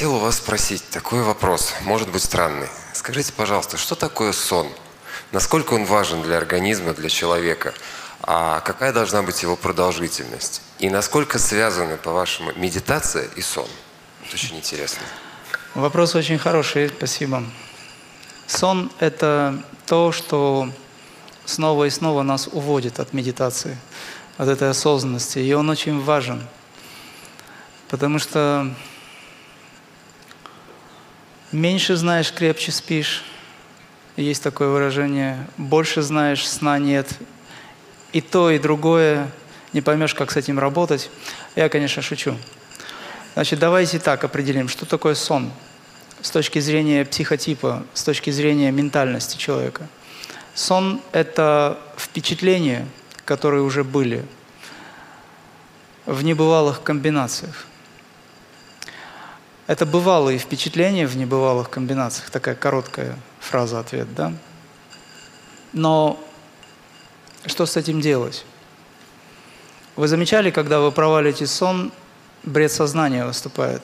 Хотел у вас спросить такой вопрос, может быть странный. Скажите, пожалуйста, что такое сон? Насколько он важен для организма, для человека? А какая должна быть его продолжительность? И насколько связаны, по-вашему, медитация и сон? Это очень интересно. Вопрос очень хороший, спасибо. Сон – это то, что снова и снова нас уводит от медитации, от этой осознанности. И он очень важен, потому что меньше знаешь, крепче спишь. Есть такое выражение. Больше знаешь, сна нет. И то, и другое. Не поймешь, как с этим работать. Я, конечно, шучу. Значит, давайте так определим, что такое сон с точки зрения психотипа, с точки зрения ментальности человека. Сон – это впечатления, которые уже были в небывалых комбинациях. Это бывалые впечатления в небывалых комбинациях. Такая короткая фраза-ответ, да? Но что с этим делать? Вы замечали, когда вы провалите сон, бред сознания выступает.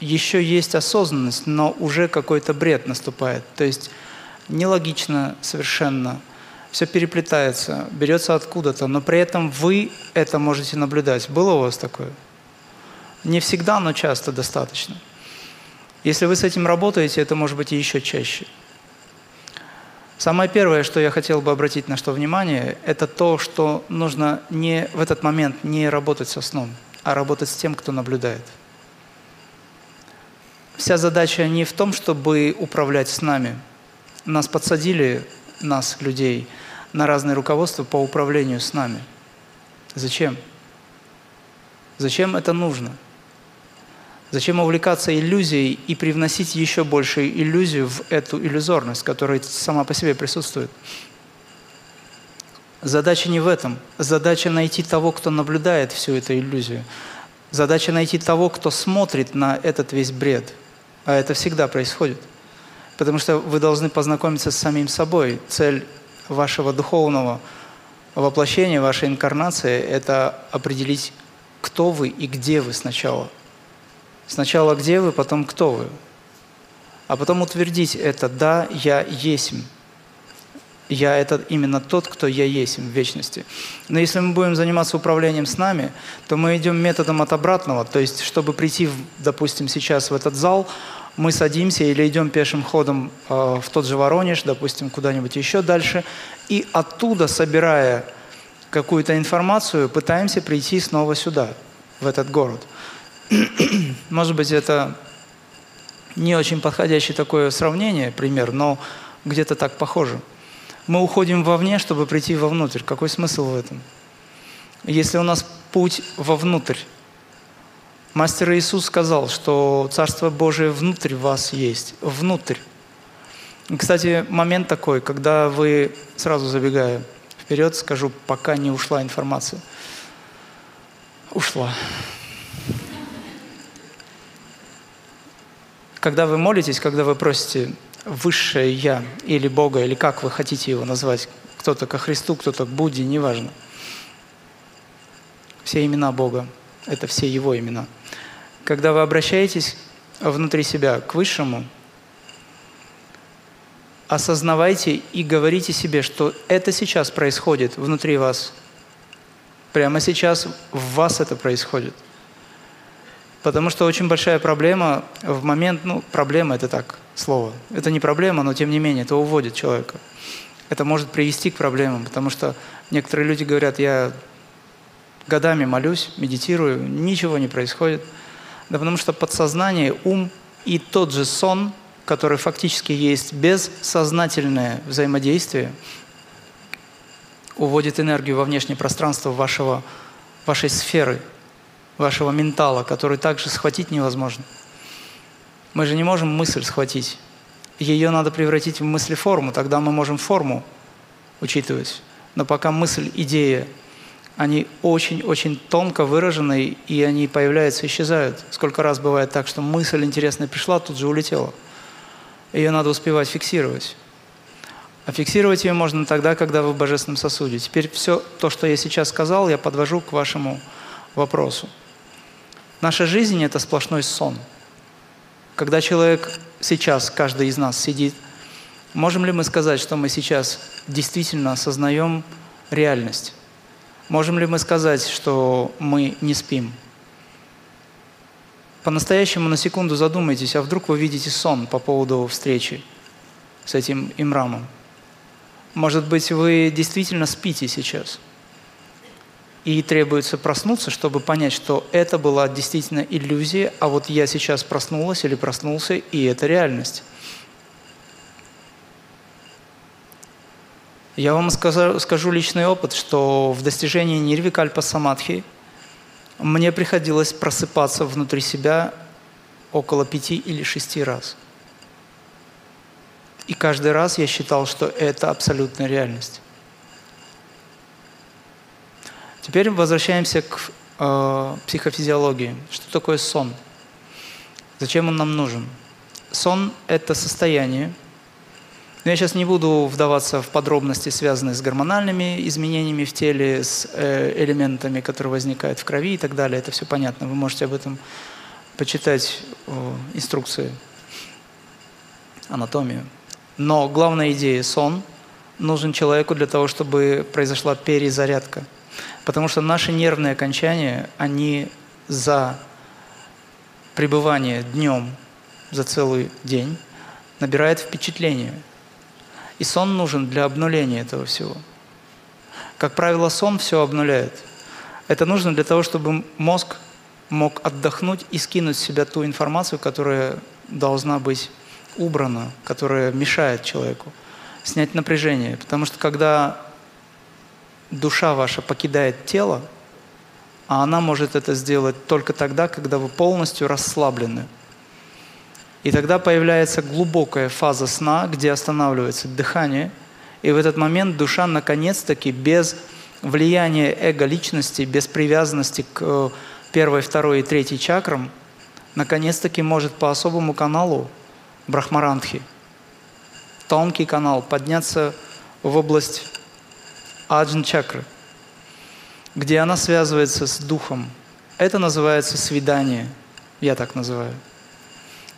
Еще есть осознанность, но уже какой-то бред наступает. То есть нелогично совершенно, все переплетается, берется откуда-то, но при этом вы это можете наблюдать. Было у вас такое? Не всегда, но часто достаточно. Если вы с этим работаете, это может быть и еще чаще. Самое первое, что я хотел бы обратить на что внимание, это то, что нужно не в этот момент не работать со сном, а работать с тем, кто наблюдает. Вся задача не в том, чтобы управлять с нами. Нас подсадили, нас, людей, на разные руководства по управлению с нами. Зачем? Зачем это нужно? Зачем увлекаться иллюзией и привносить еще больше иллюзию в эту иллюзорность, которая сама по себе присутствует? Задача не в этом. Задача найти того, кто наблюдает всю эту иллюзию. Задача найти того, кто смотрит на этот весь бред. А это всегда происходит. Потому что вы должны познакомиться с самим собой. Цель вашего духовного воплощения, вашей инкарнации – это определить, кто вы и где вы сначала – Сначала где вы, потом кто вы. А потом утвердить это «да, я есмь». Я – это именно тот, кто я есть в вечности. Но если мы будем заниматься управлением с нами, то мы идем методом от обратного. То есть, чтобы прийти, допустим, сейчас в этот зал, мы садимся или идем пешим ходом э, в тот же Воронеж, допустим, куда-нибудь еще дальше, и оттуда, собирая какую-то информацию, пытаемся прийти снова сюда, в этот город. Может быть, это не очень подходящее такое сравнение, пример, но где-то так похоже. Мы уходим вовне, чтобы прийти вовнутрь. Какой смысл в этом? Если у нас путь вовнутрь, Мастер Иисус сказал, что Царство Божие внутрь вас есть. Внутрь. кстати, момент такой, когда вы, сразу забегая вперед, скажу, пока не ушла информация. Ушла. Когда вы молитесь, когда вы просите высшее Я или Бога, или как вы хотите его назвать, кто-то ко Христу, кто-то к Будде, неважно. Все имена Бога – это все Его имена. Когда вы обращаетесь внутри себя к Высшему, осознавайте и говорите себе, что это сейчас происходит внутри вас. Прямо сейчас в вас это происходит – Потому что очень большая проблема в момент, ну, проблема это так, слово. Это не проблема, но тем не менее, это уводит человека. Это может привести к проблемам, потому что некоторые люди говорят, я годами молюсь, медитирую, ничего не происходит. Да потому что подсознание, ум и тот же сон, который фактически есть бессознательное взаимодействие, уводит энергию во внешнее пространство вашего, вашей сферы – вашего ментала, который также схватить невозможно. Мы же не можем мысль схватить. Ее надо превратить в мыслеформу, тогда мы можем форму учитывать. Но пока мысль, идея, они очень-очень тонко выражены, и они появляются, исчезают. Сколько раз бывает так, что мысль интересная пришла, тут же улетела. Ее надо успевать фиксировать. А фиксировать ее можно тогда, когда вы в божественном сосуде. Теперь все то, что я сейчас сказал, я подвожу к вашему вопросу. Наша жизнь – это сплошной сон. Когда человек сейчас, каждый из нас сидит, можем ли мы сказать, что мы сейчас действительно осознаем реальность? Можем ли мы сказать, что мы не спим? По-настоящему на секунду задумайтесь, а вдруг вы видите сон по поводу встречи с этим имрамом? Может быть, вы действительно спите сейчас? И требуется проснуться, чтобы понять, что это была действительно иллюзия, а вот я сейчас проснулась или проснулся, и это реальность. Я вам скажу, личный опыт, что в достижении нирвикальпа самадхи мне приходилось просыпаться внутри себя около пяти или шести раз. И каждый раз я считал, что это абсолютная реальность. Теперь возвращаемся к э, психофизиологии. Что такое сон? Зачем он нам нужен? Сон – это состояние. Но я сейчас не буду вдаваться в подробности, связанные с гормональными изменениями в теле, с э, элементами, которые возникают в крови и так далее. Это все понятно. Вы можете об этом почитать э, инструкции, анатомию. Но главная идея – сон нужен человеку для того, чтобы произошла перезарядка – Потому что наши нервные окончания, они за пребывание днем, за целый день, набирают впечатление. И сон нужен для обнуления этого всего. Как правило, сон все обнуляет. Это нужно для того, чтобы мозг мог отдохнуть и скинуть с себя ту информацию, которая должна быть убрана, которая мешает человеку. Снять напряжение. Потому что когда душа ваша покидает тело, а она может это сделать только тогда, когда вы полностью расслаблены. И тогда появляется глубокая фаза сна, где останавливается дыхание, и в этот момент душа наконец-таки без влияния эго-личности, без привязанности к э, первой, второй и третьей чакрам, наконец-таки может по особому каналу Брахмарандхи, тонкий канал, подняться в область аджн чакры, где она связывается с духом. Это называется свидание, я так называю.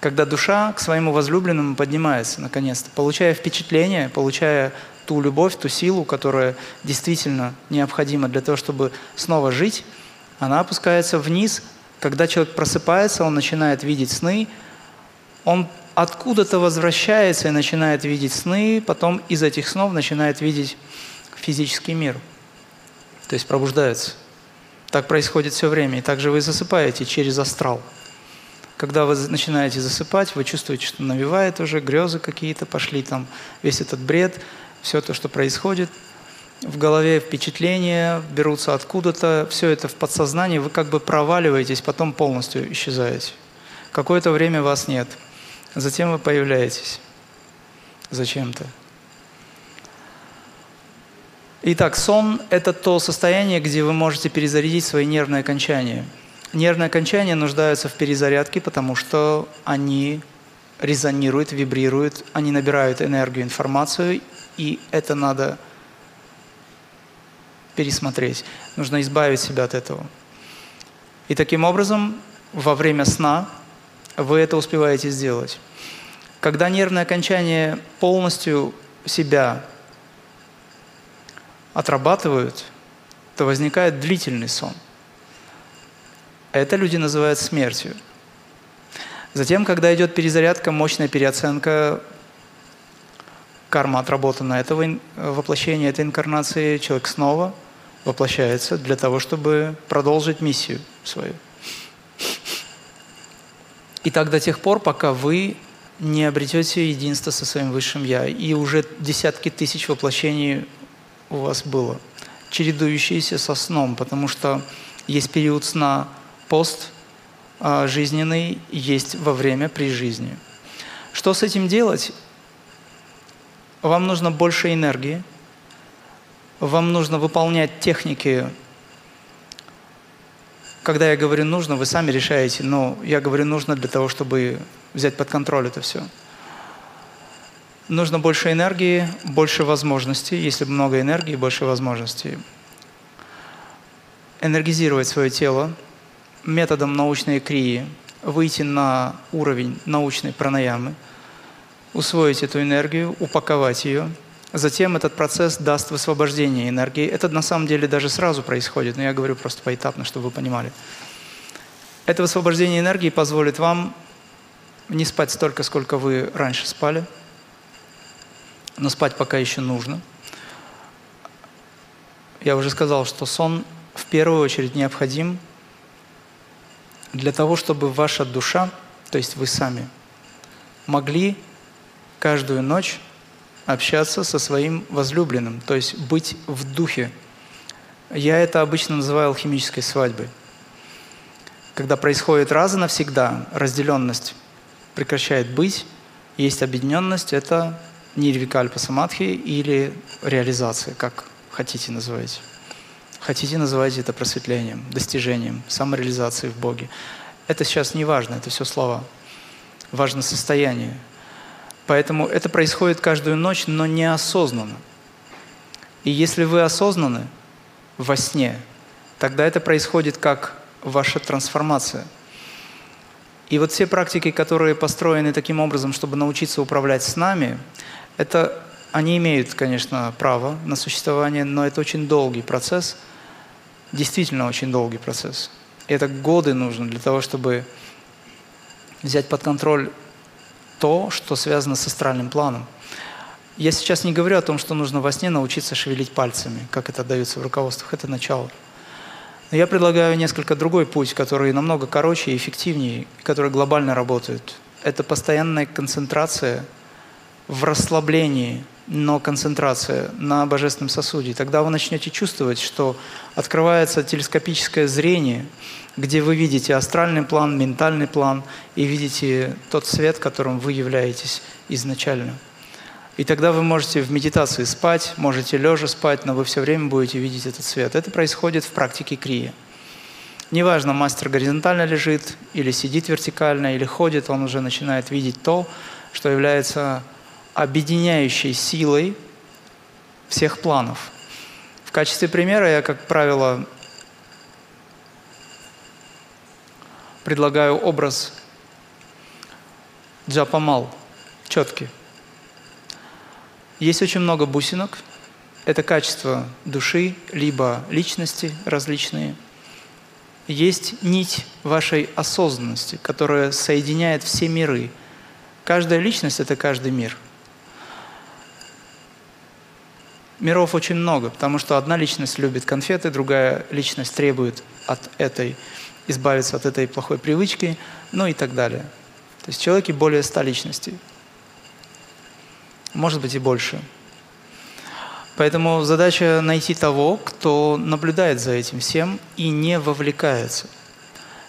Когда душа к своему возлюбленному поднимается, наконец-то, получая впечатление, получая ту любовь, ту силу, которая действительно необходима для того, чтобы снова жить, она опускается вниз. Когда человек просыпается, он начинает видеть сны, он откуда-то возвращается и начинает видеть сны, потом из этих снов начинает видеть физический мир. То есть пробуждается. Так происходит все время. И также вы засыпаете через астрал. Когда вы начинаете засыпать, вы чувствуете, что навевает уже, грезы какие-то пошли, там весь этот бред, все то, что происходит. В голове впечатления берутся откуда-то, все это в подсознании, вы как бы проваливаетесь, потом полностью исчезаете. Какое-то время вас нет. Затем вы появляетесь зачем-то. Итак, сон – это то состояние, где вы можете перезарядить свои нервные окончания. Нервные окончания нуждаются в перезарядке, потому что они резонируют, вибрируют, они набирают энергию, информацию, и это надо пересмотреть. Нужно избавить себя от этого. И таким образом, во время сна вы это успеваете сделать. Когда нервные окончания полностью себя отрабатывают, то возникает длительный сон. Это люди называют смертью. Затем, когда идет перезарядка, мощная переоценка, карма отработана этого воплощения, этой инкарнации, человек снова воплощается для того, чтобы продолжить миссию свою. И так до тех пор, пока вы не обретете единство со своим Высшим Я. И уже десятки тысяч воплощений у вас было, чередующиеся со сном, потому что есть период сна пост а, жизненный, есть во время при жизни. Что с этим делать? Вам нужно больше энергии, вам нужно выполнять техники. Когда я говорю нужно, вы сами решаете, но я говорю нужно для того, чтобы взять под контроль это все нужно больше энергии, больше возможностей. Если много энергии, больше возможностей. Энергизировать свое тело методом научной крии. выйти на уровень научной пранаямы, усвоить эту энергию, упаковать ее. Затем этот процесс даст высвобождение энергии. Это на самом деле даже сразу происходит, но я говорю просто поэтапно, чтобы вы понимали. Это высвобождение энергии позволит вам не спать столько, сколько вы раньше спали, но спать пока еще нужно. Я уже сказал, что сон в первую очередь необходим для того, чтобы ваша душа, то есть вы сами, могли каждую ночь общаться со своим возлюбленным, то есть быть в духе. Я это обычно называю алхимической свадьбой. Когда происходит раз и навсегда разделенность прекращает быть, есть объединенность, это нирвикальпа самадхи или реализация, как хотите называть. Хотите называть это просветлением, достижением, самореализацией в Боге. Это сейчас не важно, это все слова. Важно состояние. Поэтому это происходит каждую ночь, но неосознанно. И если вы осознаны во сне, тогда это происходит как ваша трансформация. И вот все практики, которые построены таким образом, чтобы научиться управлять с нами, это они имеют, конечно, право на существование, но это очень долгий процесс – действительно очень долгий процесс. Это годы нужно для того, чтобы взять под контроль то, что связано с астральным планом. Я сейчас не говорю о том, что нужно во сне научиться шевелить пальцами, как это дается в руководствах, это начало. Но я предлагаю несколько другой путь, который намного короче и эффективнее, который глобально работает. Это постоянная концентрация в расслаблении но концентрация на божественном сосуде. Тогда вы начнете чувствовать, что открывается телескопическое зрение, где вы видите астральный план, ментальный план и видите тот свет, которым вы являетесь изначально. И тогда вы можете в медитации спать, можете лежа спать, но вы все время будете видеть этот свет. Это происходит в практике крия. Неважно, мастер горизонтально лежит, или сидит вертикально, или ходит, он уже начинает видеть то, что является объединяющей силой всех планов. В качестве примера я, как правило, предлагаю образ джапамал, четкий. Есть очень много бусинок. Это качество души, либо личности различные. Есть нить вашей осознанности, которая соединяет все миры. Каждая личность – это каждый мир – миров очень много, потому что одна личность любит конфеты, другая личность требует от этой избавиться от этой плохой привычки, ну и так далее. То есть в человеке более ста личностей. Может быть и больше. Поэтому задача найти того, кто наблюдает за этим всем и не вовлекается.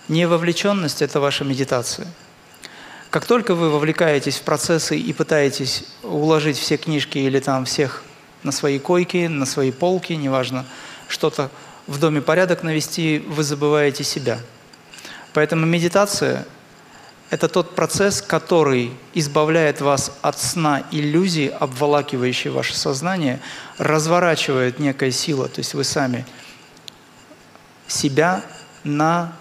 Невовлеченность – это ваша медитация. Как только вы вовлекаетесь в процессы и пытаетесь уложить все книжки или там всех на свои койки, на свои полки, неважно, что-то в доме порядок навести, вы забываете себя. Поэтому медитация – это тот процесс, который избавляет вас от сна иллюзий, обволакивающей ваше сознание, разворачивает некая сила, то есть вы сами себя на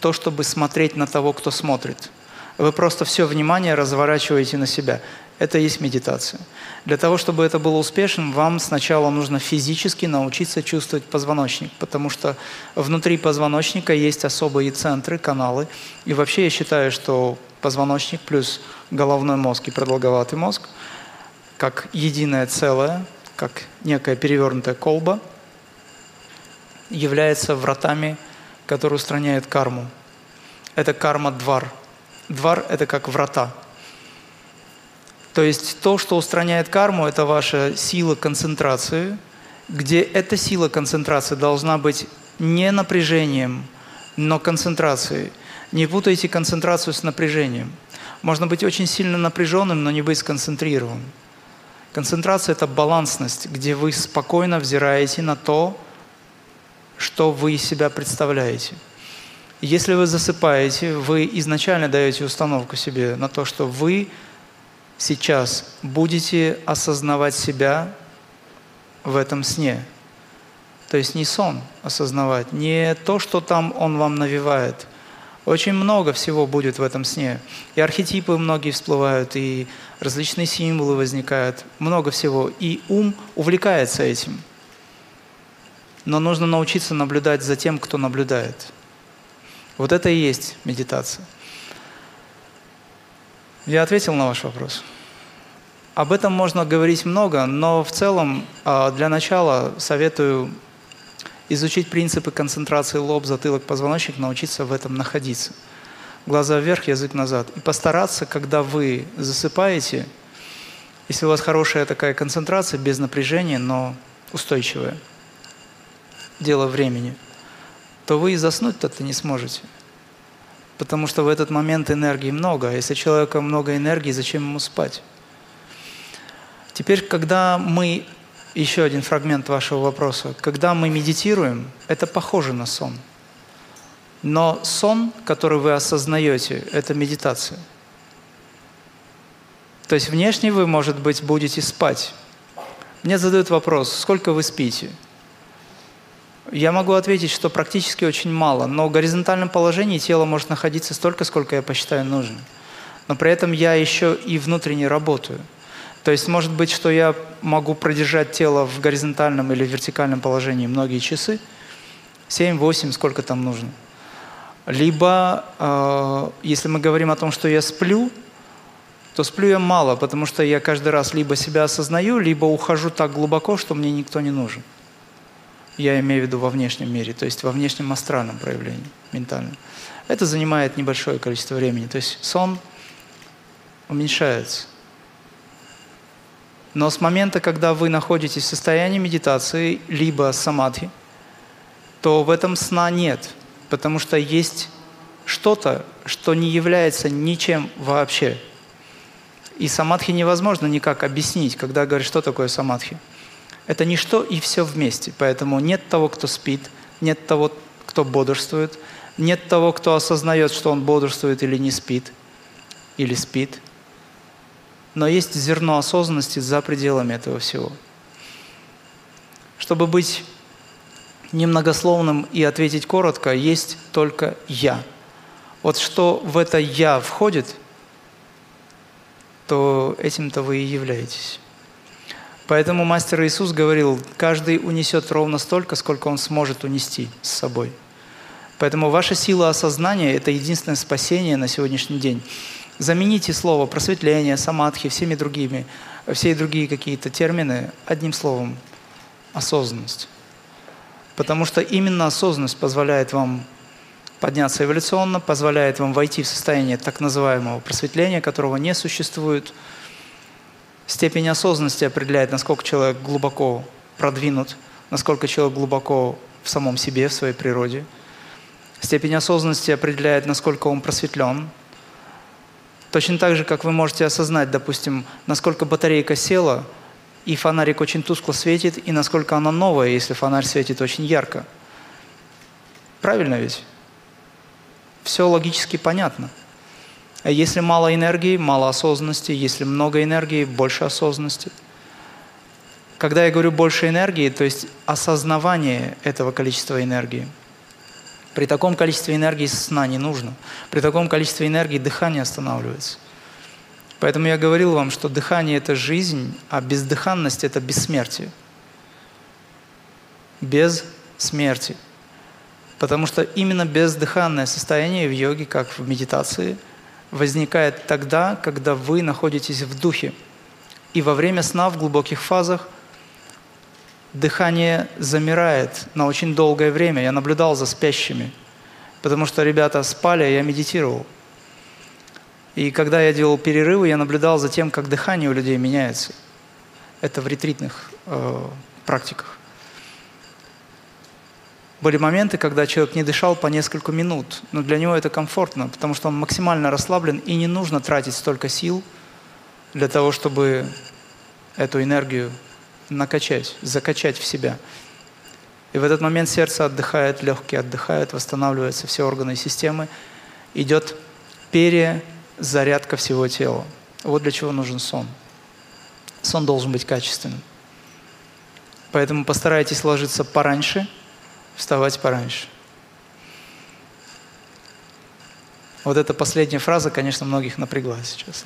то, чтобы смотреть на того, кто смотрит. Вы просто все внимание разворачиваете на себя. Это и есть медитация. Для того, чтобы это было успешным, вам сначала нужно физически научиться чувствовать позвоночник, потому что внутри позвоночника есть особые центры, каналы. И вообще я считаю, что позвоночник плюс головной мозг и продолговатый мозг, как единое целое, как некая перевернутая колба, является вратами, которые устраняют карму. Это карма-двар. Двар – это как врата – то есть то, что устраняет карму, это ваша сила концентрации, где эта сила концентрации должна быть не напряжением, но концентрацией. Не путайте концентрацию с напряжением. Можно быть очень сильно напряженным, но не быть сконцентрированным. Концентрация – это балансность, где вы спокойно взираете на то, что вы из себя представляете. Если вы засыпаете, вы изначально даете установку себе на то, что вы – сейчас будете осознавать себя в этом сне. То есть не сон осознавать, не то, что там он вам навевает. Очень много всего будет в этом сне. И архетипы многие всплывают, и различные символы возникают, много всего. И ум увлекается этим. Но нужно научиться наблюдать за тем, кто наблюдает. Вот это и есть медитация. Я ответил на ваш вопрос. Об этом можно говорить много, но в целом а, для начала советую изучить принципы концентрации лоб, затылок, позвоночник, научиться в этом находиться. Глаза вверх, язык назад. И постараться, когда вы засыпаете, если у вас хорошая такая концентрация, без напряжения, но устойчивая, дело времени, то вы и заснуть-то не сможете. Потому что в этот момент энергии много. А если человека много энергии, зачем ему спать? Теперь, когда мы еще один фрагмент вашего вопроса. Когда мы медитируем, это похоже на сон. Но сон, который вы осознаете, это медитация. То есть внешне вы, может быть, будете спать. Мне задают вопрос, сколько вы спите? Я могу ответить, что практически очень мало, но в горизонтальном положении тело может находиться столько, сколько я посчитаю нужным. Но при этом я еще и внутренне работаю – то есть может быть, что я могу продержать тело в горизонтальном или вертикальном положении многие часы, 7-8, сколько там нужно. Либо, э, если мы говорим о том, что я сплю, то сплю я мало, потому что я каждый раз либо себя осознаю, либо ухожу так глубоко, что мне никто не нужен. Я имею в виду во внешнем мире, то есть во внешнем астральном проявлении, ментальном. Это занимает небольшое количество времени. То есть сон уменьшается. Но с момента, когда вы находитесь в состоянии медитации, либо самадхи, то в этом сна нет, потому что есть что-то, что не является ничем вообще. И самадхи невозможно никак объяснить, когда говорят, что такое самадхи. Это ничто и все вместе. Поэтому нет того, кто спит, нет того, кто бодрствует, нет того, кто осознает, что он бодрствует или не спит, или спит – но есть зерно осознанности за пределами этого всего. Чтобы быть немногословным и ответить коротко, есть только «я». Вот что в это «я» входит, то этим-то вы и являетесь. Поэтому Мастер Иисус говорил, каждый унесет ровно столько, сколько он сможет унести с собой. Поэтому ваша сила осознания – это единственное спасение на сегодняшний день. Замените слово просветление, самадхи, всеми другими, все другие какие-то термины одним словом – осознанность. Потому что именно осознанность позволяет вам подняться эволюционно, позволяет вам войти в состояние так называемого просветления, которого не существует. Степень осознанности определяет, насколько человек глубоко продвинут, насколько человек глубоко в самом себе, в своей природе. Степень осознанности определяет, насколько он просветлен, Точно так же, как вы можете осознать, допустим, насколько батарейка села, и фонарик очень тускло светит, и насколько она новая, если фонарь светит очень ярко. Правильно ведь? Все логически понятно. А если мало энергии, мало осознанности, если много энергии, больше осознанности. Когда я говорю больше энергии, то есть осознавание этого количества энергии – при таком количестве энергии сна не нужно. При таком количестве энергии дыхание останавливается. Поэтому я говорил вам, что дыхание – это жизнь, а бездыханность – это бессмертие. Без смерти. Потому что именно бездыханное состояние в йоге, как в медитации, возникает тогда, когда вы находитесь в духе. И во время сна в глубоких фазах дыхание замирает на очень долгое время. Я наблюдал за спящими, потому что ребята спали, а я медитировал. И когда я делал перерывы, я наблюдал за тем, как дыхание у людей меняется. Это в ретритных э, практиках. Были моменты, когда человек не дышал по несколько минут, но для него это комфортно, потому что он максимально расслаблен и не нужно тратить столько сил для того, чтобы эту энергию накачать, закачать в себя. И в этот момент сердце отдыхает, легкие отдыхают, восстанавливаются все органы и системы. Идет перезарядка всего тела. Вот для чего нужен сон. Сон должен быть качественным. Поэтому постарайтесь ложиться пораньше, вставать пораньше. Вот эта последняя фраза, конечно, многих напрягла сейчас.